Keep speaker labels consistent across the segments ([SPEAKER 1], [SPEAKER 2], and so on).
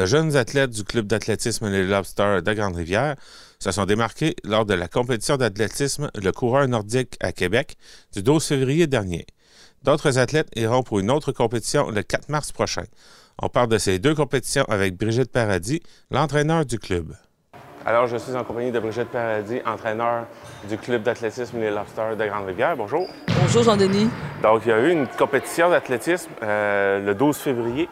[SPEAKER 1] de jeunes athlètes du club d'athlétisme Les Lobsters de Grande-Rivière se sont démarqués lors de la compétition d'athlétisme Le Coureur nordique à Québec du 12 février dernier. D'autres athlètes iront pour une autre compétition le 4 mars prochain. On parle de ces deux compétitions avec Brigitte Paradis, l'entraîneur du club. Alors, je suis en compagnie de Brigitte Paradis, entraîneur du club d'athlétisme Les Lobsters de Grande-Rivière. Bonjour.
[SPEAKER 2] Bonjour, Jean-Denis.
[SPEAKER 1] Donc, il y a eu une compétition d'athlétisme euh, le 12 février.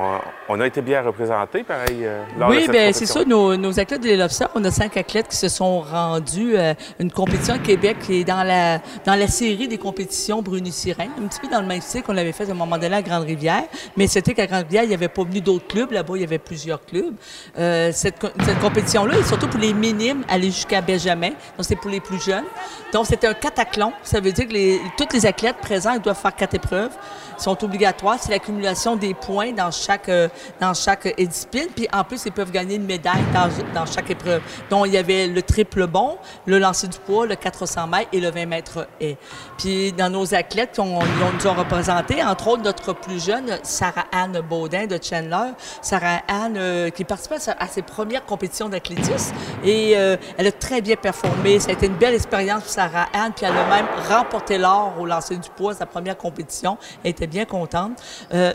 [SPEAKER 1] On, on a été bien représentés, pareil, euh, lors de
[SPEAKER 2] Oui,
[SPEAKER 1] cette
[SPEAKER 2] bien, c'est ça. Nos, nos athlètes de l'Observe, on a cinq athlètes qui se sont rendus à une compétition à Québec qui est dans la, dans la série des compétitions Bruni-Sirène, un petit peu dans le même style qu'on l'avait fait à un moment donné à Grande-Rivière. Mais c'était qu'à Grande-Rivière, il n'y avait pas venu d'autres clubs. Là-bas, il y avait plusieurs clubs. Euh, cette, co- cette compétition-là est surtout pour les minimes, aller jusqu'à Benjamin. Donc, c'est pour les plus jeunes. Donc, c'était un cataclon. Ça veut dire que les, tous les athlètes présents ils doivent faire quatre épreuves. Ils sont obligatoires. C'est l'accumulation des points dans chaque, euh, dans chaque discipline. Puis, en plus, ils peuvent gagner une médaille dans, dans chaque épreuve. Donc, il y avait le triple bond, le lancer du poids, le 400 mètres et le 20 mètres haie. Puis, dans nos athlètes qui ont- nous ont représentés, entre autres, notre plus jeune, Sarah-Anne Baudin de Chandler. Sarah-Anne, euh, qui participait à, ses premières compétitions d'athlétisme. Et euh, elle a très bien performé. Ça a été une belle expérience pour Sarah-Anne. Puis, elle a même remporté l'or au lancer du poids, sa première compétition. Elle était bien contente.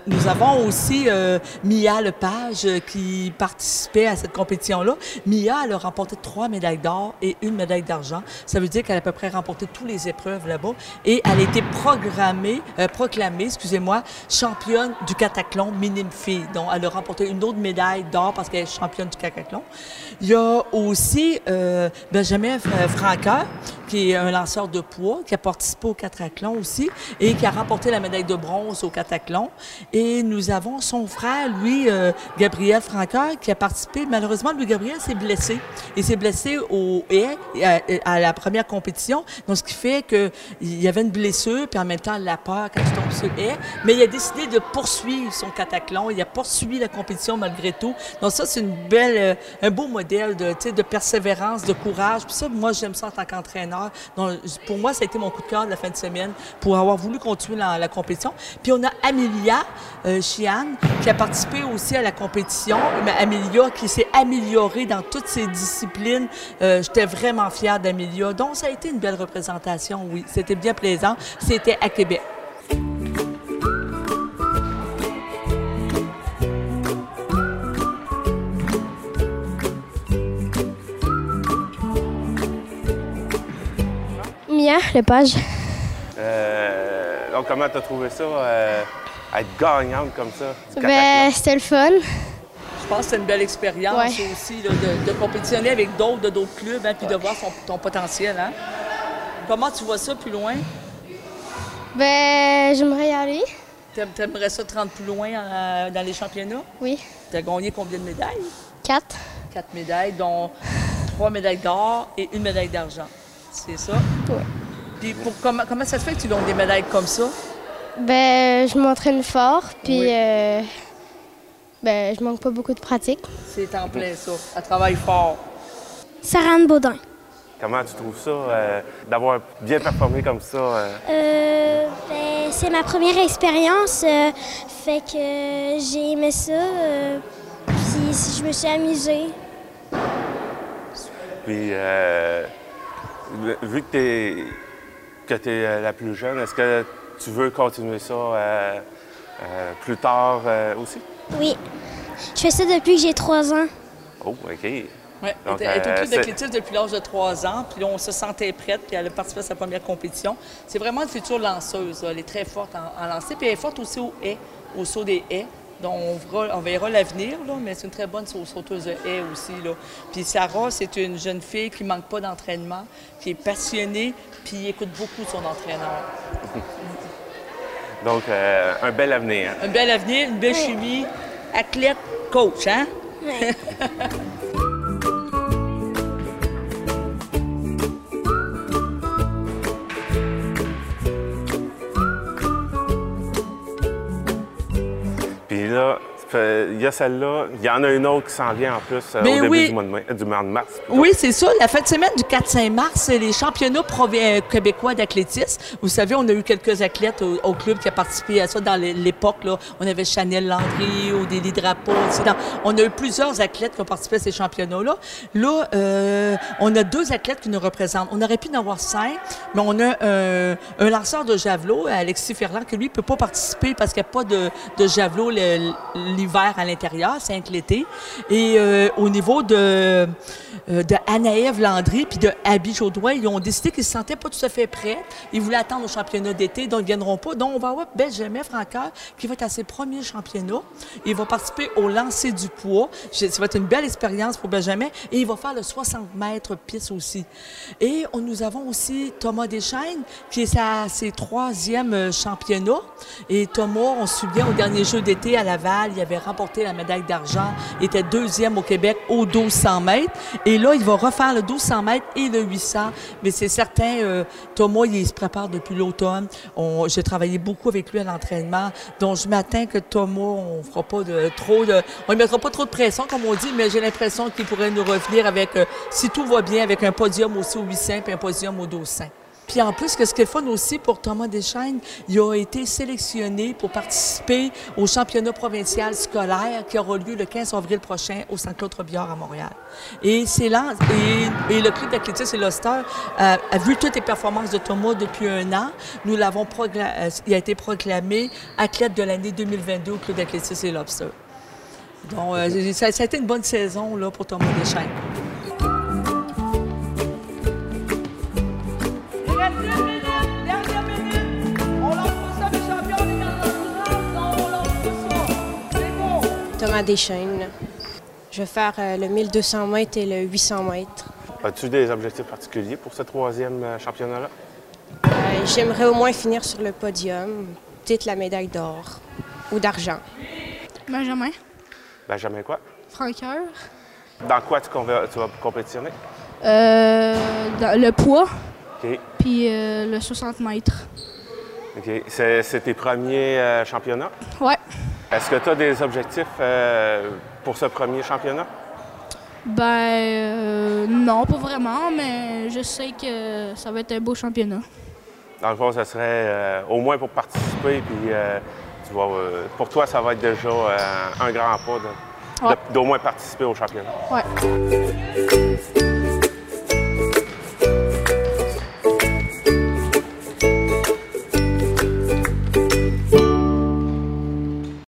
[SPEAKER 2] Nous avons aussi euh, Mia Lepage euh, qui participait à cette compétition-là. Mia, elle a remporté trois médailles d'or et une médaille d'argent. Ça veut dire qu'elle a à peu près remporté toutes les épreuves là-bas. Et elle a été programmée, euh, proclamée, excusez-moi, championne du cataclon minime fille. Donc, elle a remporté une autre médaille d'or parce qu'elle est championne du cataclon. Il y a aussi Benjamin F- Franqueur, qui est un lanceur de poids, qui a participé au cataclon aussi et qui a remporté la médaille de bronze au cataclon. Et nous avons son frère, lui, euh, Gabriel Franqueur, qui a participé. Malheureusement, lui, Gabriel s'est blessé. Il s'est blessé au haie à, la première compétition. Donc, ce qui fait qu'il y avait une blessure, puis en même temps, la peur quand tu tombes sur le haie. Mais il a décidé de poursuivre son cataclon. Il a poursuivi la compétition malgré tout. Donc, ça, c'est une belle, euh, un beau modèle de, de persévérance, de courage. Puis ça, moi, j'aime ça en tant qu'entraîneur. Pour moi, ça a été mon coup de cœur de la fin de semaine pour avoir voulu continuer la, compétition. Puis on a Amelia euh, qui a participé aussi à la compétition. Mais Amelia qui s'est améliorée dans toutes ses disciplines. Euh, J'étais vraiment fière d'Amelia. Donc, ça a été une belle représentation, oui. C'était bien plaisant. C'était à Québec.
[SPEAKER 3] Mia Lepage.
[SPEAKER 1] Euh, donc, comment tu as trouvé ça, euh, être gagnante comme ça?
[SPEAKER 3] Ben, c'était le fun.
[SPEAKER 2] Je pense que c'est une belle expérience
[SPEAKER 3] Ouais.
[SPEAKER 2] aussi là, de, de compétitionner avec d'autres de d'autres clubs hein, puis de voir son- ton potentiel. Hein? Comment tu vois ça plus loin?
[SPEAKER 3] Ben, j'aimerais y aller.
[SPEAKER 2] T'aimerais ça te rendre plus loin euh, dans les championnats?
[SPEAKER 3] Oui.
[SPEAKER 2] Tu as gagné combien de médailles?
[SPEAKER 3] Quatre.
[SPEAKER 2] Quatre médailles, dont trois médailles d'or et une médaille d'argent. C'est ça?
[SPEAKER 3] Oui.
[SPEAKER 2] Puis pour- comment, comment ça se fait que tu donnes des médailles comme ça?
[SPEAKER 3] Ben, je m'entraîne fort, puis
[SPEAKER 2] Oui.
[SPEAKER 3] euh, ben, je manque pas beaucoup de pratique.
[SPEAKER 2] C'est en plein ça. Elle travaille fort.
[SPEAKER 3] Sarah-Anne Baudin.
[SPEAKER 1] Comment tu trouves ça, euh, d'avoir bien performé comme ça? euh?
[SPEAKER 4] Euh, ben, c'est ma première expérience, euh, fait que j'ai aimé ça, euh, puis je me suis amusée.
[SPEAKER 1] Puis, euh, vu que tu que es la plus jeune, est-ce que tu veux continuer ça euh, euh, plus tard euh, aussi?
[SPEAKER 4] Oui, je fais ça depuis que j'ai trois ans.
[SPEAKER 1] Oh, OK.
[SPEAKER 2] Ouais,
[SPEAKER 1] Donc,
[SPEAKER 2] elle est au
[SPEAKER 1] euh,
[SPEAKER 2] club d'athlétisme depuis l'âge de 3 ans, puis là, on se sentait prête, puis elle a participé à sa première compétition. C'est vraiment une future lanceuse. là. Elle est très forte en, en lancer, puis elle est forte aussi au haies, au saut des haies. Donc, on verra, on verra l'avenir, là, mais c'est une très bonne sau- sauteuse de haies aussi. Là. Puis Sarah, c'est une jeune fille qui manque pas d'entraînement, qui est passionnée, puis écoute beaucoup son entraîneur.
[SPEAKER 1] Donc, euh, un bel avenir.
[SPEAKER 2] Un bel avenir, une belle chimie, athlète, coach, hein?
[SPEAKER 1] Puis là, Fait, Il y a celle-là. Il y en a une autre qui s'en vient en plus euh,
[SPEAKER 2] Ben
[SPEAKER 1] au début
[SPEAKER 2] oui.
[SPEAKER 1] du, mois de mai- euh, du mois de mars. plutôt.
[SPEAKER 2] Oui, c'est ça. La fin de semaine du 4-5 mars, c'est les championnats euh, québécois d'athlétisme. Vous savez, on a eu quelques athlètes au, au club qui a participé à ça dans l'é- l'époque. Là. On avait Chanel Landry, Odélie Drapeau. etc. On a eu plusieurs athlètes qui ont participé à ces championnats-là. Là, euh, on a deux athlètes qui nous représentent. On aurait pu en avoir cinq, mais on a euh, un lanceur de javelot, Alexis Ferland, qui lui ne peut pas participer parce qu'il n'y a pas de, de javelot le- l'hiver à l'intérieur, c'est un que l'été. Et euh, au niveau de, euh, de Anaëve Landry puis de Abby Jaudoin, ils ont décidé qu'ils ne se sentaient pas tout à fait prêts. Ils voulaient attendre au championnat d'été, donc ils ne viendront pas. Donc, on va avoir Benjamin Francaire qui va être à ses premiers championnats. Il va participer au lancer du poids. Ça va être une belle expérience pour Benjamin. Et il va faire le 60 mètres piste aussi. Et nous avons aussi Thomas Deschaines, qui est à ses troisièmes euh, championnats. Et Thomas, on se souvient, au dernier jeu d'été à Laval, il avait remporté la médaille d'argent, était deuxième au Québec au 1200 mètres. Et là, il va refaire le 1200 mètres et le 800. Mais c'est certain, euh, Thomas, il se prépare depuis l'automne. J'ai travaillé beaucoup avec lui à l'entraînement. Donc, je m'attends que Thomas, on fera pas de trop de, on ne mettra pas trop de pression, comme on dit, mais j'ai l'impression qu'il pourrait nous revenir avec, euh, si tout va bien, avec un podium aussi au 800 puis un podium au 1200. Puis en plus, ce qui est fun aussi pour Thomas Deschaines, il a été sélectionné pour participer au championnat provincial scolaire qui aura lieu le 15 avril prochain au Saint-Claude Robillard à Montréal. Et c'est là, et, et le club d'athlétisme et l'Oster euh, a vu toutes les performances de Thomas depuis un an. Nous l'avons euh, il a été proclamé athlète de l'année 2022 au club d'athlétisme et l'Obster. Donc, euh, ça, ça a été une bonne saison là, pour Thomas Deschaines.
[SPEAKER 5] Thomas Deschaines. Je vais faire euh, le 1200 mètres et le 800 mètres.
[SPEAKER 1] As-tu des objectifs particuliers pour ce troisième euh, championnat-là?
[SPEAKER 5] Euh, J'aimerais au moins finir sur le podium, peut-être la médaille d'or ou d'argent.
[SPEAKER 6] Benjamin,
[SPEAKER 1] Benjamin quoi?
[SPEAKER 6] Franqueur,
[SPEAKER 1] Dans quoi tu, vas compétitionner?
[SPEAKER 6] euh, dans le poids,
[SPEAKER 1] OK.
[SPEAKER 6] puis euh, le 60 mètres.
[SPEAKER 1] OK. C'est c'est tes premiers euh, championnats?
[SPEAKER 6] Ouais.
[SPEAKER 1] Est-ce que tu as des objectifs euh, pour ce premier championnat?
[SPEAKER 6] Ben, euh, non, pas vraiment, mais je sais que ça va être un beau championnat.
[SPEAKER 1] Dans le fond, ça serait euh, au moins pour participer, puis tu euh, pour toi, ça va être déjà un grand pas
[SPEAKER 6] Ouais.
[SPEAKER 1] d'au moins participer au championnat.
[SPEAKER 6] Ouais.